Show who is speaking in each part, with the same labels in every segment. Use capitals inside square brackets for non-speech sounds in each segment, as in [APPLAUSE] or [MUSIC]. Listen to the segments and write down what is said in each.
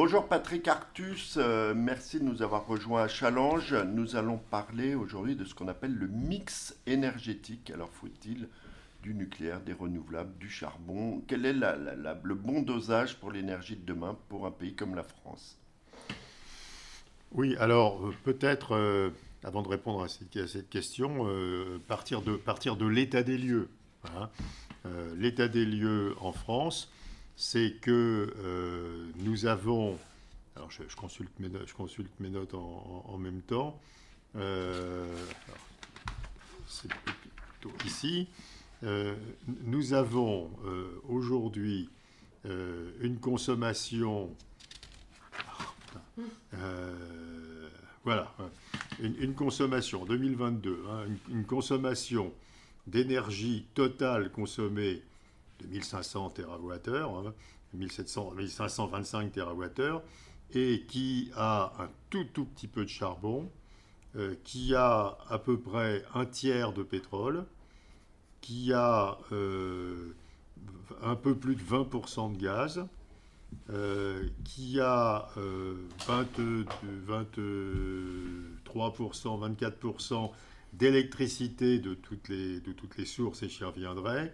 Speaker 1: Bonjour Patrick Artus, euh, merci de nous avoir rejoints à Challenge. Nous allons parler aujourd'hui de ce qu'on appelle le mix énergétique. Alors faut-il du nucléaire, des renouvelables, du charbon? Quel est le bon dosage pour l'énergie de demain pour un pays comme la France?
Speaker 2: Oui, alors euh, peut-être, euh, avant de répondre à cette, question, partir de, partir de l'état des lieux. Hein. l'état des lieux en France, c'est que euh, nous avons, alors je, consulte, mes, je consulte mes notes en, même temps, euh, c'est plutôt ici, euh, nous avons aujourd'hui une consommation, voilà, une, consommation 2022, hein, une, consommation d'énergie totale consommée de 1500 TWh, 1525 TWh, et qui a un tout tout petit peu de charbon, euh, qui a à peu près un tiers de pétrole, qui a euh, un peu plus de 20% de gaz, euh, qui a 23%, 24% d'électricité de, de toutes les sources, et j'y reviendrai,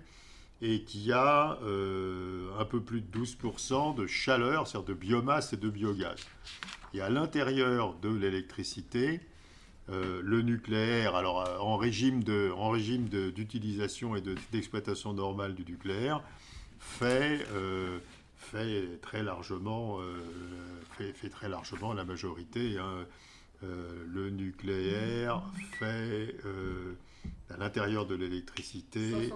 Speaker 2: et qui a euh, un peu plus de 12% de chaleur, c'est-à-dire de biomasse et de biogaz. Et à l'intérieur de l'électricité, euh, le nucléaire, alors euh, en régime, de, en régime d'utilisation et d'exploitation normale du nucléaire, fait, fait, très largement, fait, très largement la majorité. Hein. le nucléaire fait à l'intérieur de l'électricité,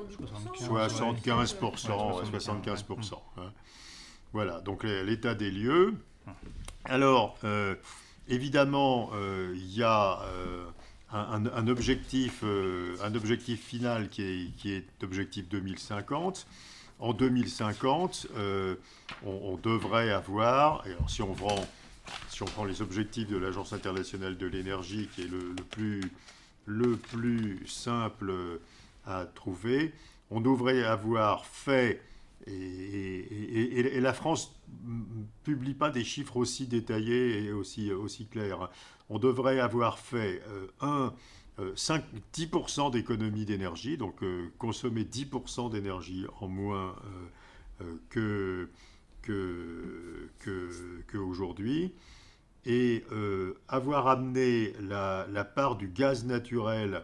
Speaker 2: 75%, 75%. Hein. Voilà, donc l'état des lieux. Alors, euh, évidemment, euh, il y a euh, un, objectif, un objectif final qui est, qui est objectif 2050. En 2050, on, devrait avoir, alors si on prend, si on prend les objectifs de l'Agence internationale de l'énergie, qui est le plus le plus simple à trouver. On devrait avoir fait, et, la France publie pas des chiffres aussi détaillés et aussi, aussi clairs. On devrait avoir fait euh, un, 5, euh, 10% d'économie d'énergie, donc euh, consommer 10% d'énergie en moins que, que, que, et euh, avoir amené la, part du gaz naturel,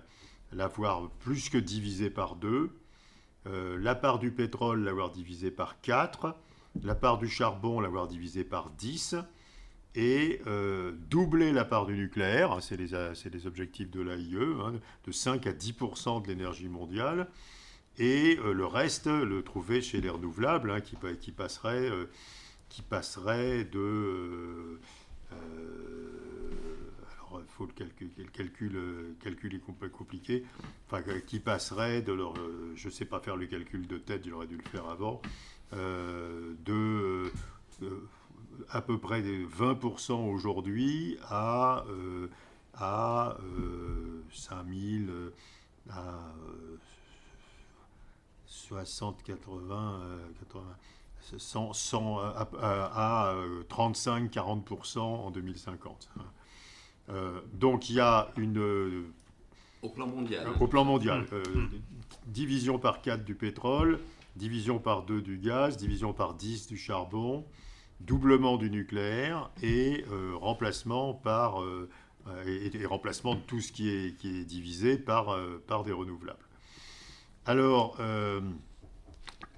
Speaker 2: l'avoir plus que divisé par deux, euh, la part du pétrole, l'avoir divisé par 4, la part du charbon, l'avoir divisé par 10, et euh, doubler la part du nucléaire, hein, c'est les, objectifs de l'AIE, hein, de 5 à 10% de l'énergie mondiale, et le reste, le trouver chez les renouvelables, hein, qui, qui, passerait, de alors, il faut le calcul, le calcul, euh, calcul est compliqué, enfin, qui passerait de leur, euh, je ne sais pas faire le calcul de tête, j'aurais dû le faire avant, de à peu près 20% aujourd'hui à, à 5000, à 60, 80, 80 100, à, 35-40% en 2050. Euh, donc il y a une...
Speaker 3: Au plan mondial.
Speaker 2: Au plan mondial. Euh, division par 4 du pétrole, division par 2 du gaz, division par 10 du charbon, doublement du nucléaire et euh, remplacement par... Et, remplacement de tout ce qui est, qui est divisé par, par des renouvelables. Alors,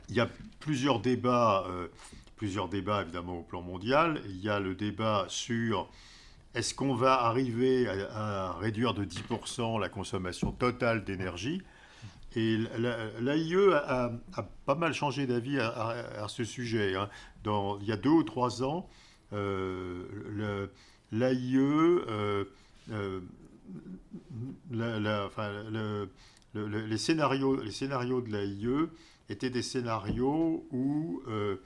Speaker 2: il y a plusieurs débats, euh, plusieurs débats évidemment au plan mondial. Il y a le débat sur est-ce qu'on va arriver à, réduire de 10% la consommation totale d'énergie? Et l'AIE a, pas mal changé d'avis à, ce sujet. Hein. Il y a deux ou trois ans, euh, l'AIE, euh, euh les, scénarios, les scénarios de l'AIE étaient des scénarios où euh,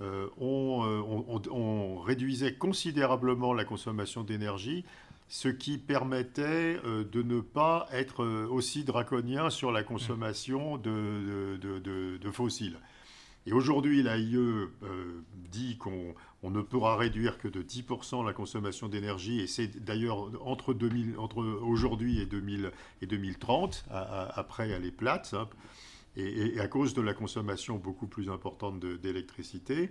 Speaker 2: euh, euh, on, réduisait considérablement la consommation d'énergie, ce qui permettait de ne pas être aussi draconien sur la consommation de, de, fossiles. Et aujourd'hui, l'AIE dit qu'on ne pourra réduire que de 10% la consommation d'énergie, et c'est d'ailleurs entre, entre aujourd'hui et, 2000, et 2030, après elle est plate, hein, et, à cause de la consommation beaucoup plus importante d'électricité.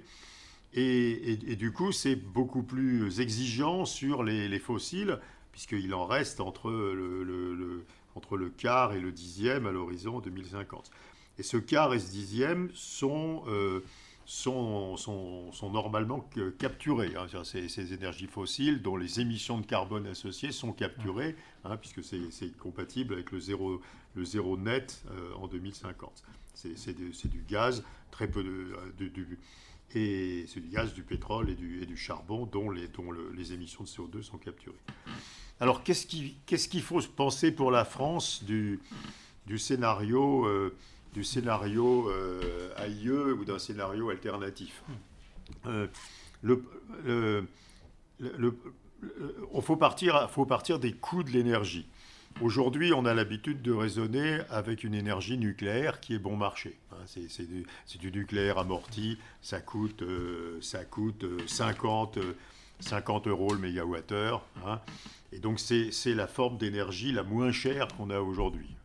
Speaker 2: Et, du coup, c'est beaucoup plus exigeant sur les, fossiles, puisqu'il en reste entre le, entre le quart et le dixième à l'horizon 2050. Et ce quart et ce dixième sont, euh, sont, sont, sont, normalement capturés. Hein. ces, ces, énergies fossiles dont les émissions de carbone associées sont capturées, hein, puisque c'est compatible avec le zéro, le zéro net euh, en 2050. C'est du gaz, très peu de, euh, du, et c'est du gaz, du pétrole et du, et du charbon dont, les, dont les émissions de CO2 sont capturées. Alors qu'est-ce qu'il faut penser pour la France du, du scénario du scénario euh, AIE ou d'un scénario alternatif. Euh, le, on faut partir, faut partir des coûts de l'énergie. Aujourd'hui, on a l'habitude de raisonner avec une énergie nucléaire qui est bon marché. Hein. c'est du, nucléaire amorti, ça coûte, euh, ça coûte 50, 50 euros le mégawattheure. Hein. et donc, c'est la forme d'énergie la moins chère qu'on a aujourd'hui.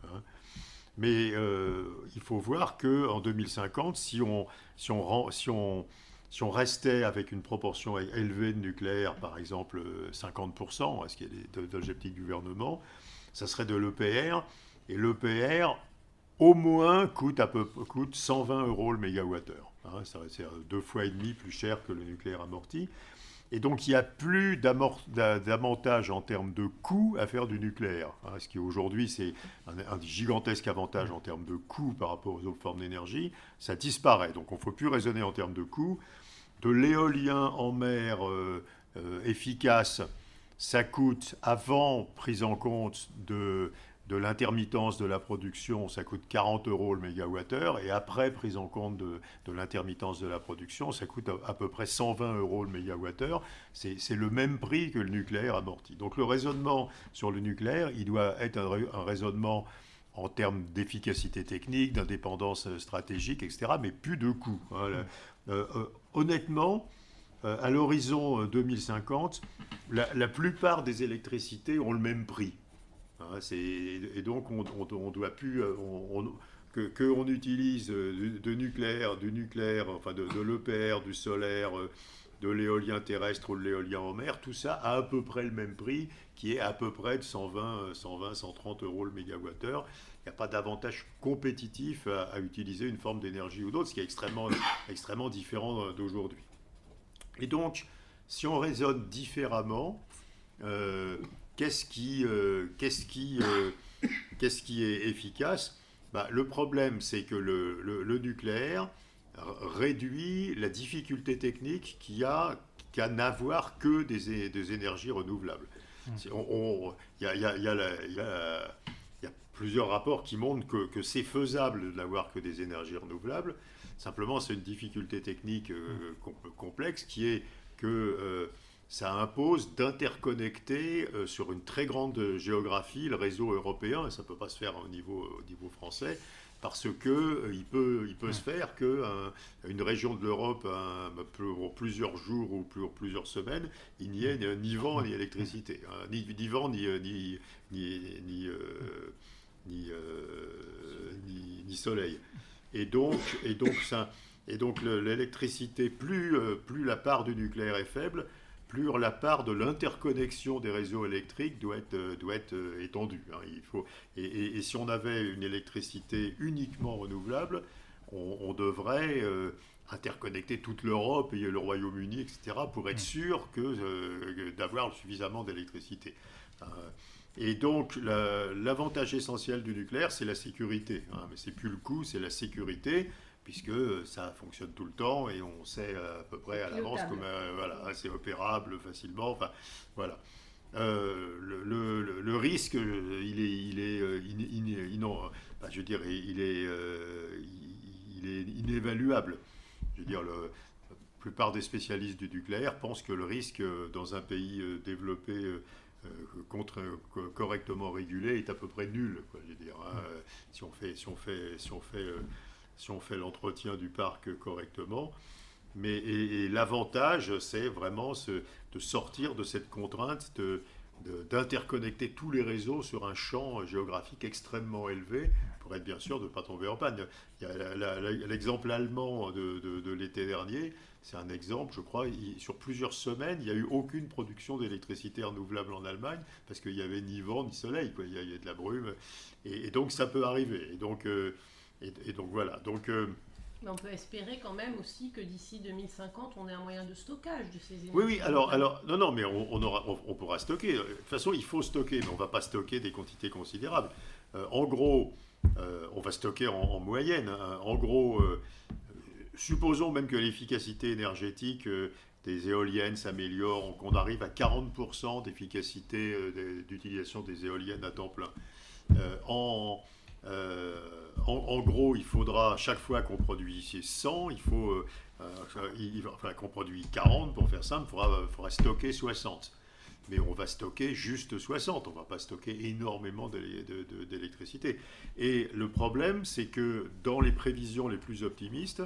Speaker 2: Mais euh, il faut voir qu'en 2050, si on, si, on, si, on, si on restait avec une proportion élevée de nucléaire, par exemple 50%, ce qui est l'objectif du gouvernement, ça serait de l'EPR. Et l'EPR, au moins, coûte, à peu, coûte 120 euros le mégawattheure. Hein, c'est deux fois et demi plus cher que le nucléaire amorti. Et donc, il n'y a plus d'avantage en termes de coût à faire du nucléaire. Hein, ce qui aujourd'hui, c'est un, gigantesque avantage en termes de coût par rapport aux autres formes d'énergie. Ça disparaît. Donc, on ne faut plus raisonner en termes de coût. De l'éolien en mer euh, euh, efficace, ça coûte, avant prise en compte de de l'intermittence de la production, ça coûte 40 euros le mégawattheure, et après prise en compte de, l'intermittence de la production, ça coûte à, peu près 120 euros le mégawattheure. C'est le même prix que le nucléaire amorti. Donc le raisonnement sur le nucléaire, il doit être un, raisonnement en termes d'efficacité technique, d'indépendance stratégique, etc., mais plus de coûts. Hein. Euh, euh, honnêtement, euh, à l'horizon 2050, la, plupart des électricités ont le même prix. Hein, et donc, on, on, doit plus. Euh, que qu'on utilise euh, de, nucléaire, du nucléaire, enfin de, l'EPR, du solaire, euh, de l'éolien terrestre ou de l'éolien en mer, tout ça a à peu près le même prix, qui est à peu près de 120, 120 130 euros le mégawattheure. Il n'y a pas d'avantage compétitif à, utiliser une forme d'énergie ou d'autre, ce qui est extrêmement, extrêmement différent d'aujourd'hui. Et donc, si on raisonne différemment, qu'est-ce qui, euh, qu'est-ce qui, euh, qu'est-ce qui est efficace bah, Le problème, c'est que le, nucléaire réduit la difficulté technique qu'il y a qu'à n'avoir que des, des, énergies renouvelables. Il y, a, plusieurs rapports qui montrent que, que c'est faisable de n'avoir que des énergies renouvelables. Simplement, c'est une difficulté technique euh, complexe qui est que ça impose d'interconnecter euh, sur une très grande géographie le réseau européen, et ça ne peut pas se faire au niveau, au niveau français, parce que euh, il peut, il peut se faire qu'une région de l'Europe, pour plusieurs jours ou pour plusieurs semaines, il n'y ait ni vent ni électricité, hein, ni, ni, vent ni, ni, ni, euh, ni, soleil. Et donc, et donc, ça, et donc l'électricité, plus, plus la part du nucléaire est faible, plus la part de l'interconnexion des réseaux électriques doit être, euh, doit être euh, étendue. Hein. Il faut, et, si on avait une électricité uniquement renouvelable, on, devrait euh, interconnecter toute l'Europe et le Royaume-Uni, etc., pour être mm. sûr que, d'avoir suffisamment d'électricité. et donc, l'avantage essentiel du nucléaire, c'est la sécurité. Hein. Mais c'est plus le coût, c'est la sécurité puisque ça fonctionne tout le temps et on sait à peu près à l'avance comme euh, voilà, c'est opérable facilement. Enfin, voilà. Euh, le, le, risque, il est, il est, euh, je veux dire, il est, il est inévaluable. Je veux dire, la plupart des spécialistes du nucléaire pensent que le risque dans un pays développé contre, correctement régulé est à peu près nul. Quoi, je veux dire, hein. si on fait, si on fait, si on fait si on fait l'entretien du parc correctement. Mais, et, l'avantage, c'est vraiment de sortir de cette contrainte d'interconnecter tous les réseaux sur un champ géographique extrêmement élevé pour être bien sûr de ne pas tomber en panne. L'exemple allemand de, l'été dernier, c'est un exemple, je crois, sur plusieurs semaines, il n'y a eu aucune production d'électricité renouvelable en Allemagne parce qu'il n'y avait ni vent ni soleil. Il, y a, de la brume. Et, donc ça peut arriver. Et donc, euh, et, donc voilà. Donc,
Speaker 3: euh, on peut espérer quand même aussi que d'ici 2050, on ait un moyen de stockage de ces énergies.
Speaker 2: Oui, oui, alors, alors non, non, mais on, aura, on, pourra stocker. De toute façon, il faut stocker, mais on ne va pas stocker des quantités considérables. Euh, en gros, euh, on va stocker en, moyenne. Hein. En gros, euh, supposons même que l'efficacité énergétique des éoliennes s'améliore, qu'on arrive à 40% d'efficacité d'utilisation des éoliennes à temps plein. en euh, en, gros, il faudra, chaque fois qu'on produit 100, il faut, euh, euh, enfin, qu'on produit 40, pour faire simple, il faudra, faudra, stocker 60. Mais on va stocker juste 60, on ne va pas stocker énormément d'électricité. Et le problème, c'est que dans les prévisions les plus optimistes,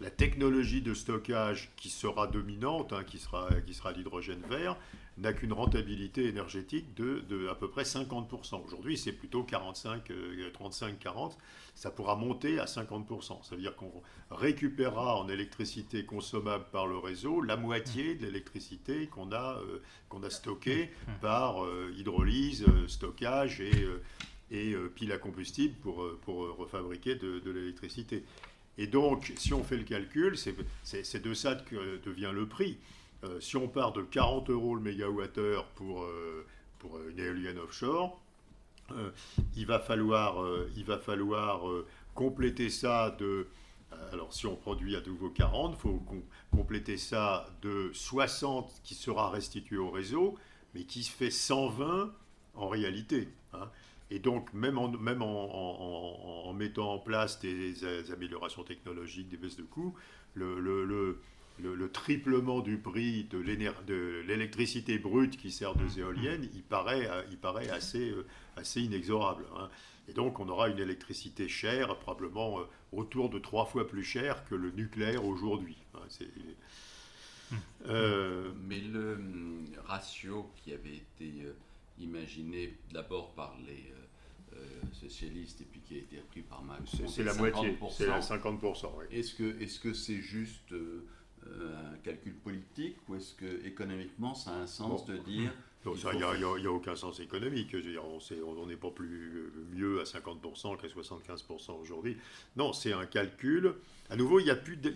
Speaker 2: la technologie de stockage qui sera dominante, hein, qui sera, qui sera l'hydrogène vert, n'a qu'une rentabilité énergétique de, à peu près 50%. Aujourd'hui, c'est plutôt 45, 35, 40. Ça pourra monter à 50%. Ça veut dire qu'on récupérera en électricité consommable par le réseau la moitié de l'électricité qu'on a, euh, a stockée par euh, hydrolyse, euh, stockage et, pile à combustible pour, pour refabriquer de l'électricité. Et donc, si on fait le calcul, c'est de ça que devient le prix. Euh, si on part de 40 euros le mégawattheure pour, euh, pour une éolienne offshore, euh, il va falloir, il va falloir compléter ça de... Alors si on produit à nouveau 40, il faut compléter ça de 60 qui sera restitué au réseau, mais qui fait 120 en réalité. Hein. Et donc, même, en, mettant en place des, améliorations technologiques, des baisses de coûts, le, le, le, triplement du prix de l'électricité brute qui sert de éoliennes, il paraît, il paraît assez, euh, inexorable. Hein. Et donc on aura une électricité chère, probablement euh, autour de trois fois plus chère que le nucléaire aujourd'hui. Hein.
Speaker 4: Euh, Mais le hum, ratio qui avait été imaginé d'abord par les socialistes et puis qui a été repris par Macron,
Speaker 2: c'est la moitié, c'est 50%.
Speaker 4: Est-ce que c'est -ce c'est juste euh, un calcul politique ou est-ce que économiquement ça a un sens de dire [LAUGHS]
Speaker 2: il n'y a, aucun sens économique. Je veux dire, on n'est pas plus mieux à 50% qu'à 75% aujourd'hui. Non, c'est un calcul. À nouveau, il n'y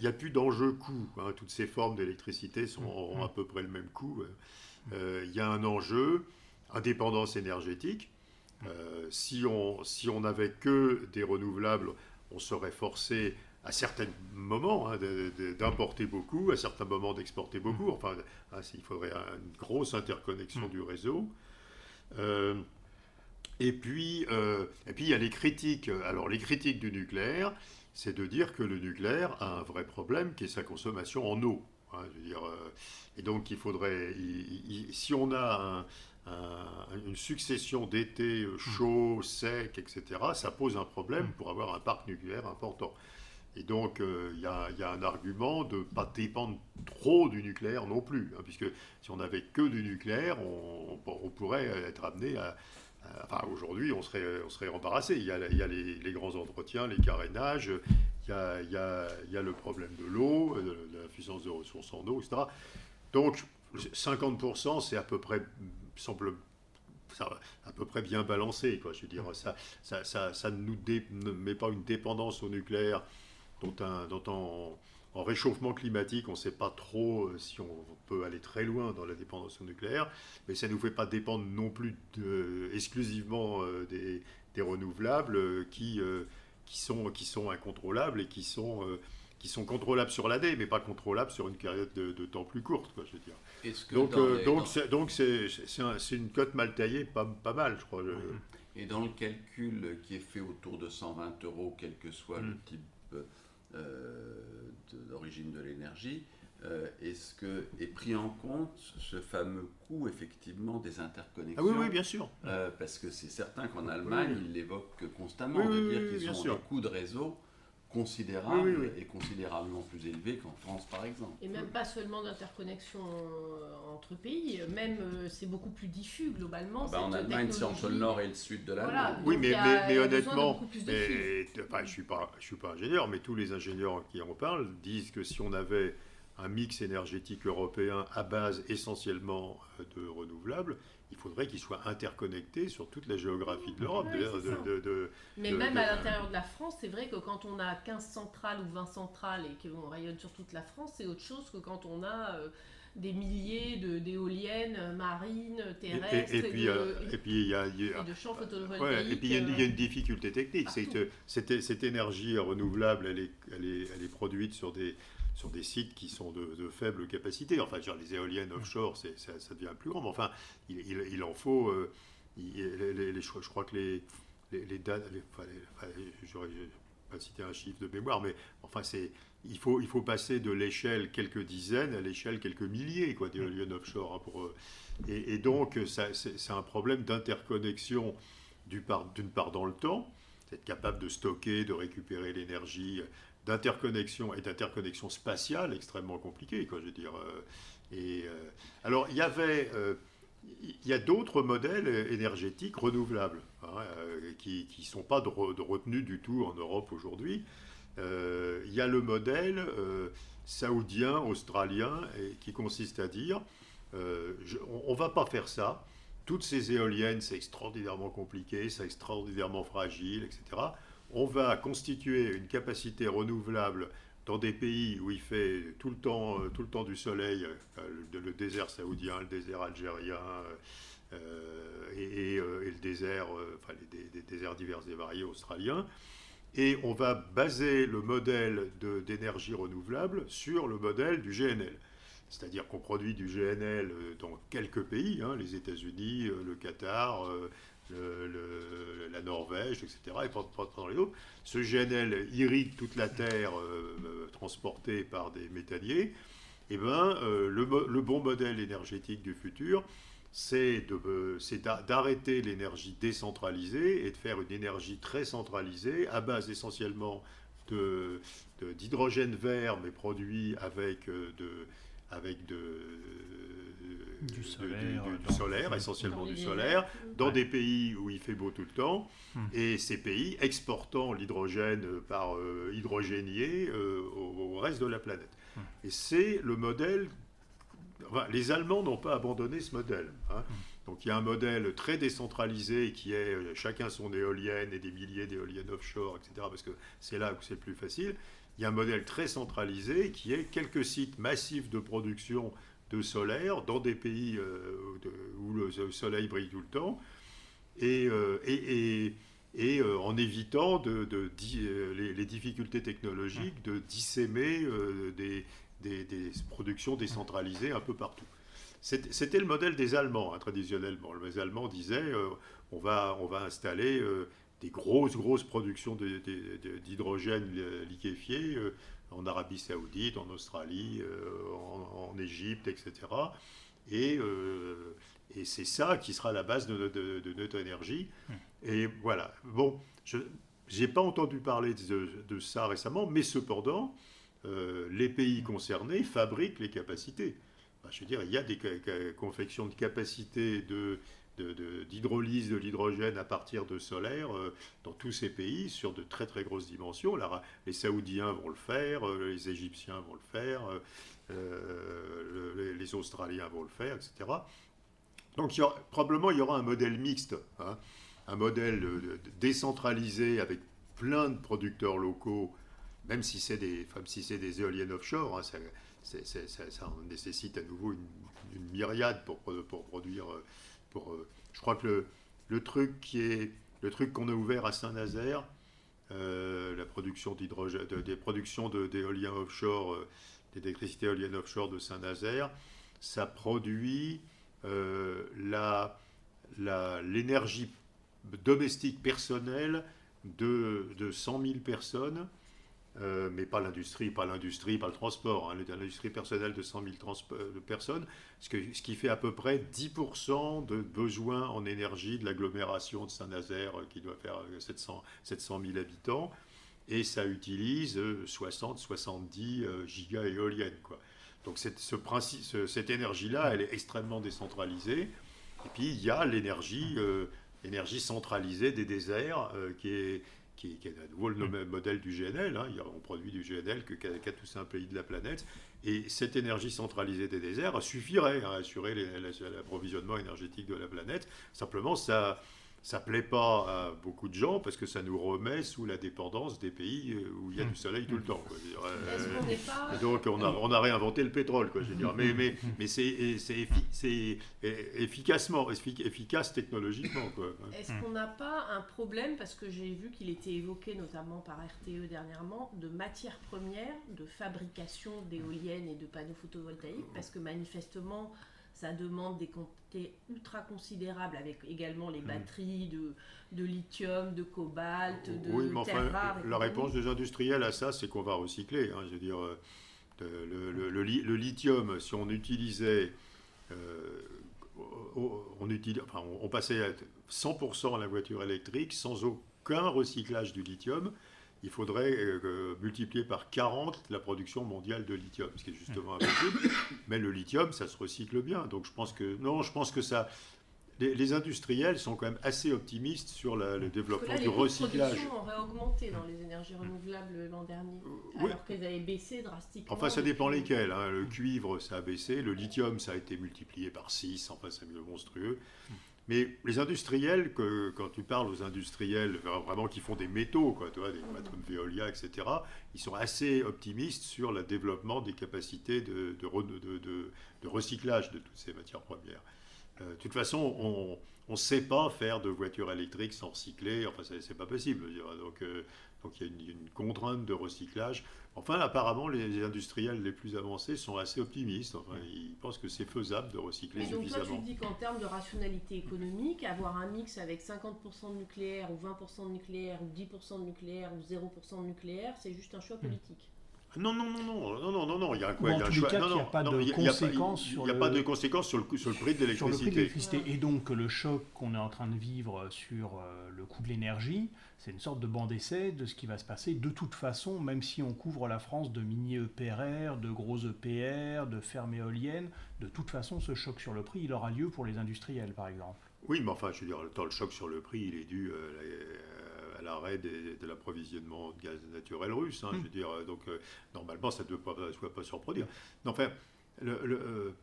Speaker 2: a plus d'enjeu coût. Hein. Toutes ces formes d'électricité sont, auront mm. à peu près le même coût. Euh, il y a un enjeu, indépendance énergétique. Euh, si on si on n'avait que des renouvelables, on serait forcé à certains moments hein, d'importer beaucoup, à certains moments d'exporter beaucoup. Mm. Enfin, hein, il faudrait une grosse interconnexion mm. du réseau. Euh, et puis, euh, et puis il y a les critiques. Alors les critiques du nucléaire, c'est de dire que le nucléaire a un vrai problème qui est sa consommation en eau. Hein, je veux dire, et donc il faudrait, si on a une succession d'étés mm. chauds, secs, etc., ça pose un problème pour avoir un parc nucléaire important. Et donc, euh, il y, a un argument de ne pas dépendre trop du nucléaire non plus, hein, puisque si on n'avait que du nucléaire, on, pourrait être amené à... enfin, aujourd'hui, on serait, on serait embarrassé. Il y a, les, grands entretiens, les carénages, il y a, il y a le problème de l'eau, de, la puissance de ressources en eau, etc. Donc, 50%, c'est à peu près, semble à peu près bien balancé. Quoi. Je veux dire, ça, ça, ça, ne nous met pas une dépendance au nucléaire dont, en, réchauffement climatique, on ne sait pas trop euh, si on peut aller très loin dans la dépendance nucléaire, mais ça ne nous fait pas dépendre non plus exclusivement euh, des, renouvelables euh, qui, qui, sont, qui sont incontrôlables et qui sont, qui sont contrôlables sur l'année, mais pas contrôlables sur une période de, temps plus courte. Quoi, je veux dire. Donc, donc, c'est, donc c'est, c'est, une cote mal taillée, pas, pas mal, je crois.
Speaker 4: Et dans le calcul qui est fait autour de 120 euros, quel que soit le mm. type euh, d'origine de, l'énergie, euh, est-ce que est pris en compte ce fameux coût effectivement des interconnexions?
Speaker 2: Ah oui, oui, bien sûr.
Speaker 4: Euh, parce que c'est certain qu'en Allemagne, ils l'évoquent constamment, de dire qu'ils ont un coût de réseau considérable
Speaker 2: Oui, oui, oui.
Speaker 4: et considérablement plus élevé qu'en France, par exemple.
Speaker 3: Et même pas seulement d'interconnexion entre pays, même euh, c'est beaucoup plus diffus globalement.
Speaker 4: Ah bah, en Allemagne, c'est entre le nord et le sud de l'Allemagne.
Speaker 3: Voilà.
Speaker 2: Oui, mais,
Speaker 3: a-
Speaker 2: mais, honnêtement, mais- enfin, je suis pas, je suis pas ingénieur, mais tous les ingénieurs qui en parlent disent que si on avait un mix énergétique européen à base essentiellement euh, de renouvelables, il faudrait qu'il soit interconnecté sur toute la géographie de l'Europe.
Speaker 3: Ouais, Mais
Speaker 2: de-
Speaker 3: même
Speaker 2: de-
Speaker 3: à l'intérieur de la France, c'est vrai que quand on a 15 centrales ou 20 centrales et qu'on rayonne sur toute la France, c'est autre chose que quand on a euh, des milliers d'éoliennes euh, marines, terrestres
Speaker 2: et-
Speaker 3: et,
Speaker 2: et puis,
Speaker 3: de,
Speaker 2: euh, et puis il y a, il y a-
Speaker 3: et de champs
Speaker 2: Ouais,
Speaker 3: photovoltaïques.
Speaker 2: et puis il y, a une, il y a une difficulté technique, c'est
Speaker 3: partout.
Speaker 2: que cette, cette énergie renouvelable, elle est, elle, est, elle est produite sur des, sur des sites qui sont de, de faible capacité. Enfin, genre les éoliennes offshore, c'est, ça, ça devient plus grand. Mais enfin, il, il- il en faut. euh, il- les- les- je, je crois que les, les, les dates. enfin, enfin, j'aurais pas cité un chiffre de mémoire, mais enfin, c'est. Il faut, il faut passer de l'échelle quelques dizaines à l'échelle quelques milliers quoi, d'éoliennes offshore. hein, pour, euh, et, et donc, c'est, un problème d'interconnexion part- d'une part dans le temps, être capable de stocker, de récupérer l'énergie, d'interconnexion et d'interconnexion spatiale extrêmement compliquée, quoi, je veux dire. euh, Et, euh, alors, il y avait, euh, il y a d'autres modèles énergétiques renouvelables hein, qui ne sont pas de, re- de retenus du tout en Europe aujourd'hui. Il y a le modèle saoudien, australien, qui consiste à dire, on ne va pas faire ça, toutes ces éoliennes, c'est extraordinairement compliqué, c'est extraordinairement fragile, etc. On va constituer une capacité renouvelable dans des pays où il fait tout le temps, euh, tout le temps du soleil, euh, le, désert saoudien, le désert algérien, euh, et, le désert, enfin les, déserts divers et variés australiens. Et on va baser le modèle d'énergie renouvelable sur le modèle du GNL. C'est-à-dire qu'on produit du GNL dans quelques pays, hein, les États-Unis, le Qatar, la Norvège, etc. Et dans les autres. Ce GNL irrigue toute la Terre euh, euh, transportée par des métalliers. Et ben, euh, le, le bon modèle énergétique du futur, c'est de, c'est d'a- d'arrêter l'énergie décentralisée et de faire une énergie très centralisée à base essentiellement de, de- d'hydrogène vert, mais produit avec de avec de,
Speaker 5: Du solaire,
Speaker 2: du- du-
Speaker 5: dans-
Speaker 2: du solaire, essentiellement du solaire, dans
Speaker 5: Ouais.
Speaker 2: des pays où il fait beau tout le temps,
Speaker 5: Hmm.
Speaker 2: et ces pays exportant l'hydrogène par euh, hydrogénier euh, au, au reste de la planète.
Speaker 5: Hmm.
Speaker 2: Et c'est le modèle. enfin, les Allemands n'ont pas abandonné ce modèle. hein. Donc il y a un modèle très décentralisé qui est euh, chacun son éolienne et des milliers d'éoliennes offshore, etc. Parce que c'est là où c'est le plus facile. Il y a un modèle très centralisé qui est quelques sites massifs de production de solaire dans des pays euh, où le soleil brille tout le temps et, euh, euh, en évitant les, difficultés technologiques de dissémer des, productions décentralisées un peu partout. C'était le modèle des Allemands, hein, traditionnellement. Les Allemands disaient on, va, on va installer des grosses, grosses productions d'hydrogène liquéfié en Arabie Saoudite, en Australie, euh, en, en Égypte, etc. Et, euh, et c'est ça qui sera la base de, de- de notre énergie. Et voilà. Bon, je n'ai pas entendu parler de, de ça récemment, mais cependant, euh, les pays concernés fabriquent les capacités. Enfin, je veux dire, il y a des confections de capacités de, d'hydrolyse de l'hydrogène à partir de solaire euh, dans tous ces pays sur de très très grosses dimensions. Les Saoudiens vont le faire, euh, les Égyptiens vont le faire, euh, le- les, Australiens vont le faire, etc. Donc probablement il y aura un modèle mixte, hein, un modèle décentralisé avec plein de producteurs locaux, même si c'est des, même si des éoliennes offshore, hein, ça, ça- nécessite à nouveau une, une myriade pour, pour produire. Euh, je crois que le, truc qui est le truc qu'on a ouvert à Saint-Nazaire, euh, la production d'hydrogène, de- des productions euh, d'électricité éolienne offshore de Saint-Nazaire, ça produit euh, l'énergie domestique personnelle de 100 000 personnes, euh, mais pas l'industrie, pas l'industrie, pas le transport, hein, l'industrie personnelle de 100 000 transp- euh, personnes, ce, qui fait à peu près 10% de besoin en énergie de l'agglomération de Saint-Nazaire, euh, qui doit faire euh, 700, 700 000 habitants. et ça utilise 60-70 gigas éoliennes. Donc cette énergie-là, elle est extrêmement décentralisée. Et puis il y a l'énergie, énergie centralisée des déserts qui est qui, est à nouveau le mm. modèle du GNL. Hein. On produit du GNL que qu'à tous un pays de la planète. Et cette énergie centralisée des déserts suffirait à assurer l'approvisionnement énergétique de la planète. Simplement, ça ça plaît pas à beaucoup de gens parce que ça nous remet sous la dépendance des pays euh, où il y a du soleil tout le temps.
Speaker 3: Euh,
Speaker 2: donc on a, on a réinventé le pétrole, quoi, je dire. Mais, mais, mais c'est efficacement, efficace technologiquement.
Speaker 3: Est-ce qu'on n'a pas un problème, parce que j'ai vu qu'il était évoqué notamment par RTE dernièrement, de matières premières de fabrication d'éoliennes et de panneaux photovoltaïques Parce que manifestement, ça demande des quantités ultra considérables avec également les mm. batteries de, de lithium, de cobalt, de
Speaker 2: oui, mais enfin, La réponse des industriels à ça, c'est qu'on va recycler. Hein, je veux dire, euh, le, le, le, lithium, si on utilisait, euh, on, utilise, enfin, on, passait à 100% à la voiture électrique sans aucun recyclage du lithium, il faudrait euh, multiplier par 40 la production mondiale de lithium, ce qui est justement impossible. Mais le lithium, ça se recycle bien. Donc je pense que non, je pense que ça. Les, industriels sont quand même assez optimistes sur le développement du recyclage.
Speaker 3: Les auraient augmenté dans les énergies renouvelables l'an dernier, alors qu'elles avaient baissé drastiquement.
Speaker 2: Enfin, ça dépend lesquels. Hein. Le cuivre, ça a baissé. Le lithium, ça a été multiplié par 6. Enfin, c'est monstrueux. Mais les industriels, que, quand tu parles aux industriels vraiment qui font des métaux, quoi, tu vois, des Matron Veolia, etc., ils sont assez optimistes sur le développement des capacités de, de, recyclage de toutes ces matières premières. Euh, de toute façon, on ne sait pas faire de voitures électriques sans recycler, enfin, c'est pas possible. Donc, euh, donc il y a une, contrainte de recyclage. Enfin, apparemment, les industriels les plus avancés sont assez optimistes. Enfin, ils pensent que c'est faisable de recycler Mais donc
Speaker 3: suffisamment. Toi, tu dis qu'en termes de rationalité économique, avoir un mix avec 50% de nucléaire ou 20% de nucléaire ou 10% de nucléaire ou 0% de nucléaire, c'est juste un choix hmm. politique.
Speaker 2: Non, non, non, non, non, non, non, non, il y a quoi
Speaker 5: Il y a un choix. il n'y a pas de conséquences
Speaker 2: sur Il n'y a pas de conséquences sur le, sur le prix de l'électricité.
Speaker 5: Et donc, le choc qu'on est en train de vivre sur euh, le coût de l'énergie, c'est une sorte de banc d'essai de ce qui va se passer de toute façon, même si on couvre la France de mini-EPRR, de gros EPR, de fermes éoliennes, de toute façon, ce choc sur le prix, il aura lieu pour les industriels, par exemple.
Speaker 2: Oui, mais enfin, je veux dire, le choc sur le prix, il est dû euh, à l'arrêt de l'approvisionnement de gaz naturel russe. Hein, Je veux dire, donc euh, normalement, ça ne doit pas, pas se reproduire. Enfin, le, le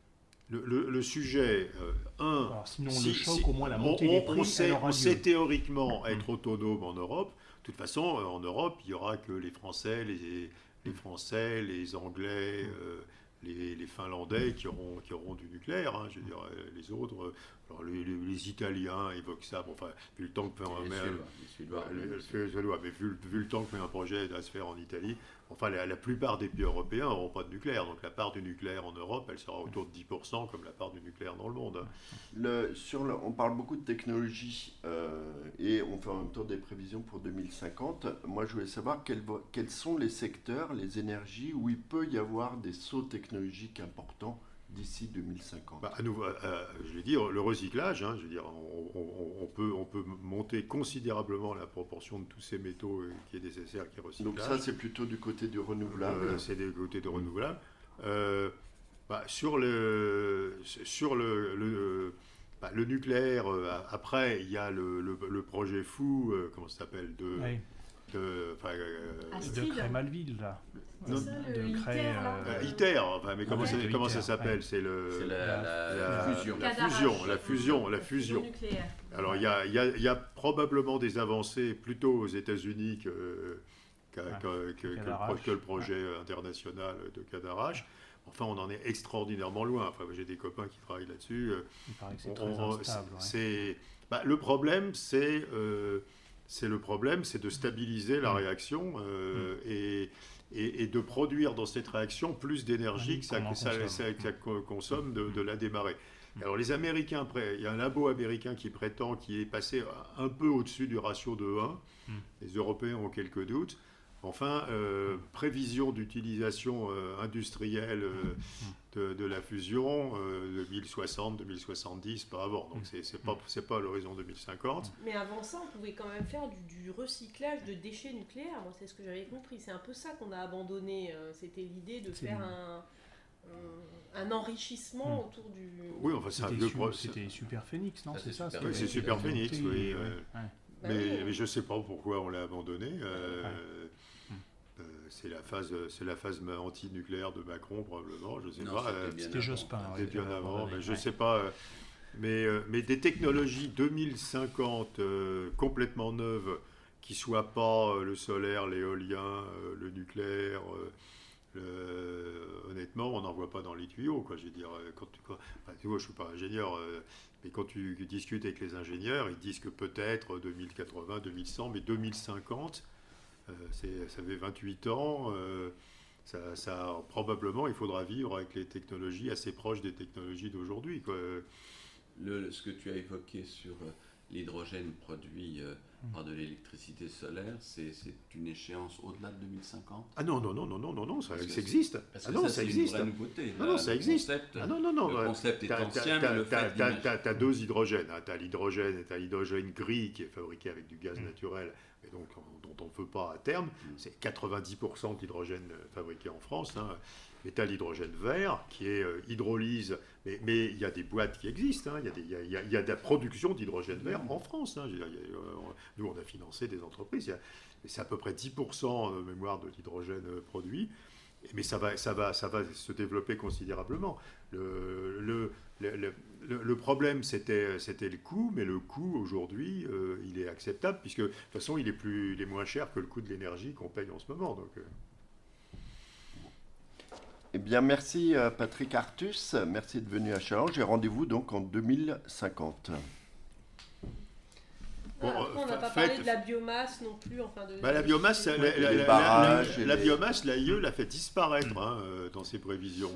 Speaker 2: le, sujet, euh, un,
Speaker 5: sinon le choc, au moins la montée des prix,
Speaker 2: on sait, théoriquement être mm. autonome en Europe. De toute façon, euh, en Europe, il n'y aura que les Français, les, les Français, les Anglais, euh, les, Finlandais qui auront, qui auront du nucléaire. Hein, je veux dire, les autres, alors les, Italiens évoquent ça. Bon, enfin, vu le temps que fait un, mais vu, vu, le temps que met un projet à se faire en Italie, Enfin, la, plupart des pays européens n'auront pas de nucléaire. Donc la part du nucléaire en Europe, elle sera autour de 10%, comme la part du nucléaire dans le monde.
Speaker 1: On parle beaucoup de technologie euh, et on fait en même temps des prévisions pour 2050. Moi, je voulais savoir quels sont les secteurs, les énergies où il peut y avoir des sauts technologiques importants d'ici 2050
Speaker 2: bah, à nouveau, euh, euh, Je vais dire, le recyclage, hein, je veux dire, on, peut, on peut monter considérablement la proportion de tous ces métaux euh, qui est nécessaire qui recyclent.
Speaker 1: Donc ça, c'est plutôt du côté du renouvelable.
Speaker 2: c'est du côté du renouvelable. Bah, sur le, sur le, le, bah, le nucléaire, après, il y a le, le projet fou, comment ça s'appelle de,
Speaker 5: de, de Crémalville, là
Speaker 3: de ITER,
Speaker 2: euh, ITER enfin, mais comment, ça, comment ça s'appelle? C'est
Speaker 4: le la, fusion.
Speaker 2: La fusion, la fusion, la fusion. Alors il y a, y, y a, probablement des avancées plutôt aux États-Unis que, que, que, le, projet international de Cadarache. Enfin, on en est extraordinairement loin. Enfin, j'ai des copains qui travaillent là-dessus.
Speaker 5: Il paraît que c'est très instable. C'est,
Speaker 2: bah, le problème, c'est euh, c'est le problème, c'est de stabiliser la mm. réaction euh, mm. et et, de produire dans cette réaction plus d'énergie que ça, consomme, de, la démarrer. Mm. Alors les Américains, il y a un labo américain qui prétend qu'il est passé un peu au-dessus du ratio de 1. Mm. Les Européens ont quelques doutes. Enfin, euh, prévision d'utilisation euh, industrielle euh, de, la fusion 2060, 2070, pas avant. Donc c'est pas c'est pas l'horizon 2050.
Speaker 3: Mais avant ça, on pouvait quand même faire du, recyclage de déchets nucléaires. Moi, c'est ce que j'avais compris. C'est un peu ça qu'on a abandonné. C'était l'idée de faire un, un, enrichissement autour du.
Speaker 5: Oui, enfin c'était Super Phoenix, non C'est ça.
Speaker 2: C'est Super Phoenix, oui. Bah mais, je ne sais pas pourquoi on l'a abandonné. C'est la phase, c'est la phase anti-nucléaire de Macron probablement. Je sais pas.
Speaker 5: C'était Jospin.
Speaker 2: C'était bien avant, mais je sais pas. Mais, euh, mais des technologies 2050 euh, complètement neuves qui soient pas euh, le solaire, l'éolien, le nucléaire. honnêtement, on n'en voit pas dans les tuyaux. Quoi. Je veux dire, quand tu, tu vois, je suis pas ingénieur, mais quand tu discutes avec les ingénieurs, ils disent que peut-être 2080, 2100, mais 2050 euh, ça fait 28 ans. Euh, ça, probablement, il faudra vivre avec les technologies assez proches des technologies d'aujourd'hui.
Speaker 4: ce que tu as évoqué sur euh, l'hydrogène produit mm. par de l'électricité solaire, c'est une échéance au-delà de 2050
Speaker 2: Ah non, non, non, non, non, non, non ça, existe. ah non, ça, existe.
Speaker 4: Une nouveauté.
Speaker 2: Non, non, ça existe. ah non, non, non.
Speaker 4: Le concept est ancien,
Speaker 2: mais le fait Tu as deux hydrogènes. Hein. Tu as l'hydrogène et tu as l'hydrogène gris qui est fabriqué avec du gaz mm. naturel et donc dont on ne veut pas à terme. Mm. C'est 90% d'hydrogène euh, fabriqué en France. Hein. As l'hydrogène vert qui est euh, hydrolyse, mais il y a des boîtes qui existent, hein. il y, a, y, a de la production d'hydrogène vert mm. en France. Hein. nous, on a financé des entreprises, c'est à peu près 10% de mémoire de l'hydrogène euh, produit, mais ça va, ça, va, ça va se développer considérablement. Le, problème, c'était le coût, mais le coût, aujourd'hui, euh, il est acceptable, puisque de toute façon, il est, plus, il est moins cher que le coût de l'énergie qu'on paye en ce moment. Donc, euh.
Speaker 1: Eh bien, merci euh, Patrick Artus, merci de venir à Challenge et rendez-vous donc en 2050
Speaker 3: on n'a pas parlé de la biomasse non plus. Enfin de,
Speaker 2: bah, la biomasse, la, la, la, biomasse, l'AIE l'a fait disparaître hein, euh, dans ses prévisions.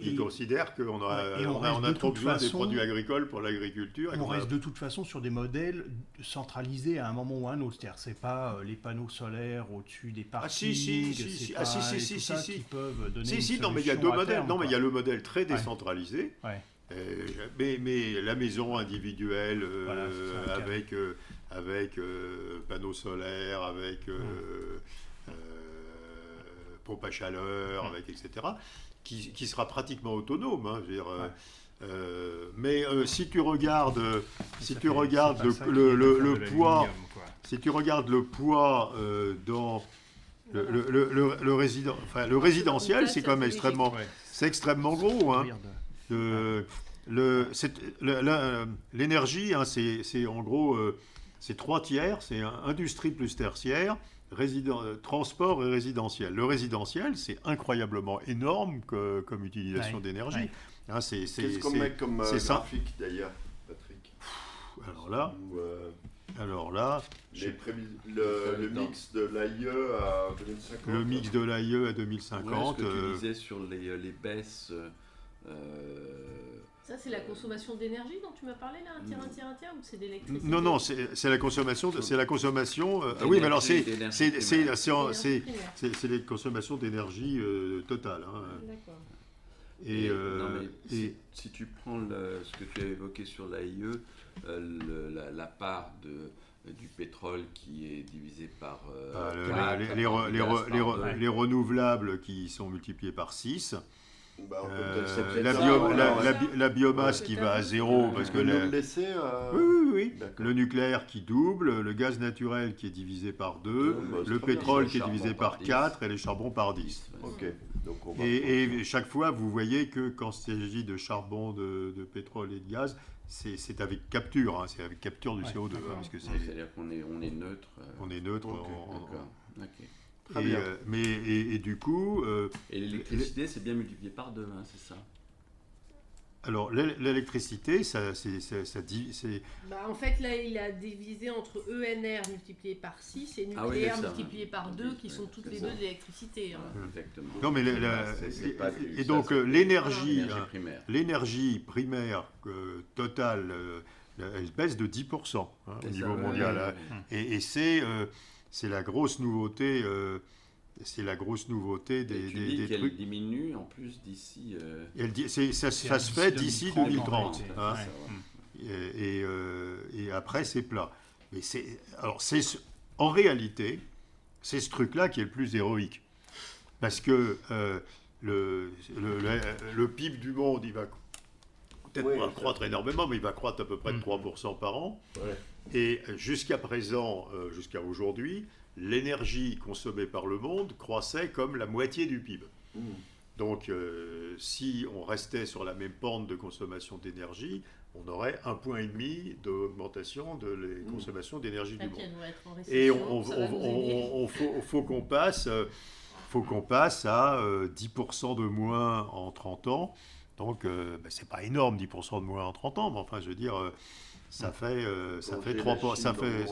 Speaker 2: il, considère qu'on a, on a, trop besoin des produits agricoles pour l'agriculture.
Speaker 5: On reste de toute façon sur des modèles centralisés à un moment ou à un autre. C'est-à-dire, c'est pas euh, les panneaux solaires au-dessus des parcs. Ah si, si, si, ah, si, si, si, si, si, qui peuvent donner. Si, si,
Speaker 2: non, mais il y a deux modèles. Non, mais il y a le modèle très décentralisé. Euh, mais, mais, la maison individuelle euh, avec, euh, avec panneaux solaires, avec pompe à chaleur, avec etc., qui, qui, sera pratiquement autonome. Hein, je veux dire, mais si tu regardes, si tu regardes le, le, le, poids, si tu regardes le poids dans le, le, résident, enfin, le résidentiel, c'est quand même extrêmement, c'est extrêmement gros. Hein. L'énergie, hein, c'est en gros euh, c'est trois tiers, c'est industrie plus tertiaire, résident, euh, transport et résidentiel. Le résidentiel, c'est incroyablement énorme comme utilisation d'énergie.
Speaker 1: Hein, Qu'est-ce qu'on met comme euh, graphique d'ailleurs, Patrick?
Speaker 2: Alors là, alors là,
Speaker 1: le, mix de l'AIE à 2050.
Speaker 2: Le mix de l'AIE à 2050.
Speaker 4: ce que tu disais sur les, les baisses.
Speaker 3: Ça, c'est la consommation d'énergie dont tu m'as parlé là, un tiers, un tiers, un tiers, ou c'est d'électricité
Speaker 2: Non, non, c'est la consommation. C'est la consommation. Euh, oui, mais alors c'est c'est les consommations d'énergie euh, totale. Hein.
Speaker 3: D'accord.
Speaker 2: Et, euh,
Speaker 4: si, tu prends ce que tu as évoqué sur l'AIE, la, la, part de, du pétrole qui est divisé par...
Speaker 2: Ah, les, les, les, renouvelables qui sont multipliés par 6. Bah, euh, la, biomasse qui va à zéro parce que
Speaker 1: le laisser, euh,
Speaker 2: oui, oui, oui. le nucléaire qui double, le gaz naturel qui est divisé par 2, bah, le pétrole qui est divisé par 4 et les charbons par 10.
Speaker 1: Donc
Speaker 2: et, chaque fois, vous voyez que quand il s'agit de charbon, de, pétrole et de gaz, c'est avec capture, hein, c'est avec capture du CO2. Hein,
Speaker 4: C'est-à-dire qu'on est, on est neutre. Euh,
Speaker 2: on est neutre. En, et, euh, mais, et, du coup. Euh,
Speaker 4: et l'électricité, c'est bien multiplié par deux, hein, c'est ça?
Speaker 2: Alors, l'électricité, ça, c'est, ça,
Speaker 3: bah, en fait, là, il a divisé entre ENR multiplié par 6 et ah nucléaire multiplié par 2, qui sont toutes les deux de l'électricité. Hein.
Speaker 2: Exactement. Non, mais et, donc, l'énergie, l'énergie primaire totale, elle baisse de 10% hein, au niveau mondial. Hein. Et, c'est c'est la grosse nouveauté. Euh, c'est la grosse nouveauté des,
Speaker 4: tu dis qu'elle diminue en plus d'ici.
Speaker 2: Euh... Ça, ça se fait d'ici 2030. Hein. et, euh, et, après, c'est plat. Mais c'est alors c'est en réalité, c'est ce truc-là qui est le plus héroïque, parce que euh, le, le, le, PIB du monde, il va peut-être pas croître énormément, mais il va croître à peu près de 3% mm. par an. Et jusqu'à présent, euh, jusqu'à aujourd'hui, l'énergie consommée par le monde croissait comme la moitié du PIB. Mm. Donc, euh, si on restait sur la même pente de consommation d'énergie, on aurait un point et demi d'augmentation de la mm. consommation d'énergie du monde. Et on, faut, qu'on passe, euh, faut qu'on passe à 10% de moins en 30 ans. Donc, euh, ben, c'est pas énorme, 10% de moins en 30 ans, mais enfin, je veux dire, euh, ça fait, euh, ça fait 3 ça fait,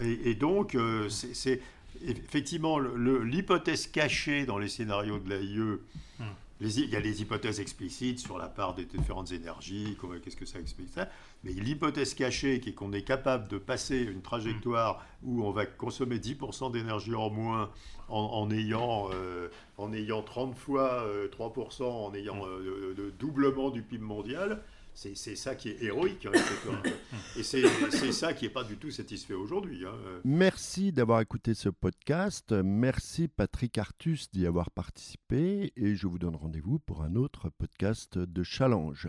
Speaker 2: et, donc, c'est effectivement l'hypothèse cachée dans les scénarios de l'AIE. Il y a les hypothèses explicites sur la part des différentes énergies, qu'est-ce que ça explique ça. Mais l'hypothèse cachée, qui est qu'on est capable de passer une trajectoire où on va consommer 10% d'énergie en moins en, ayant, euh, en ayant 30 fois 3%, euh, en ayant euh, le doublement du PIB mondial, c'est ça qui est héroïque. Hein, [LAUGHS] et c'est ça qui n'est pas du tout satisfait aujourd'hui. Hein.
Speaker 1: Merci d'avoir écouté ce podcast. Merci Patrick Artus d'y avoir participé. Et je vous donne rendez-vous pour un autre podcast de Challenge.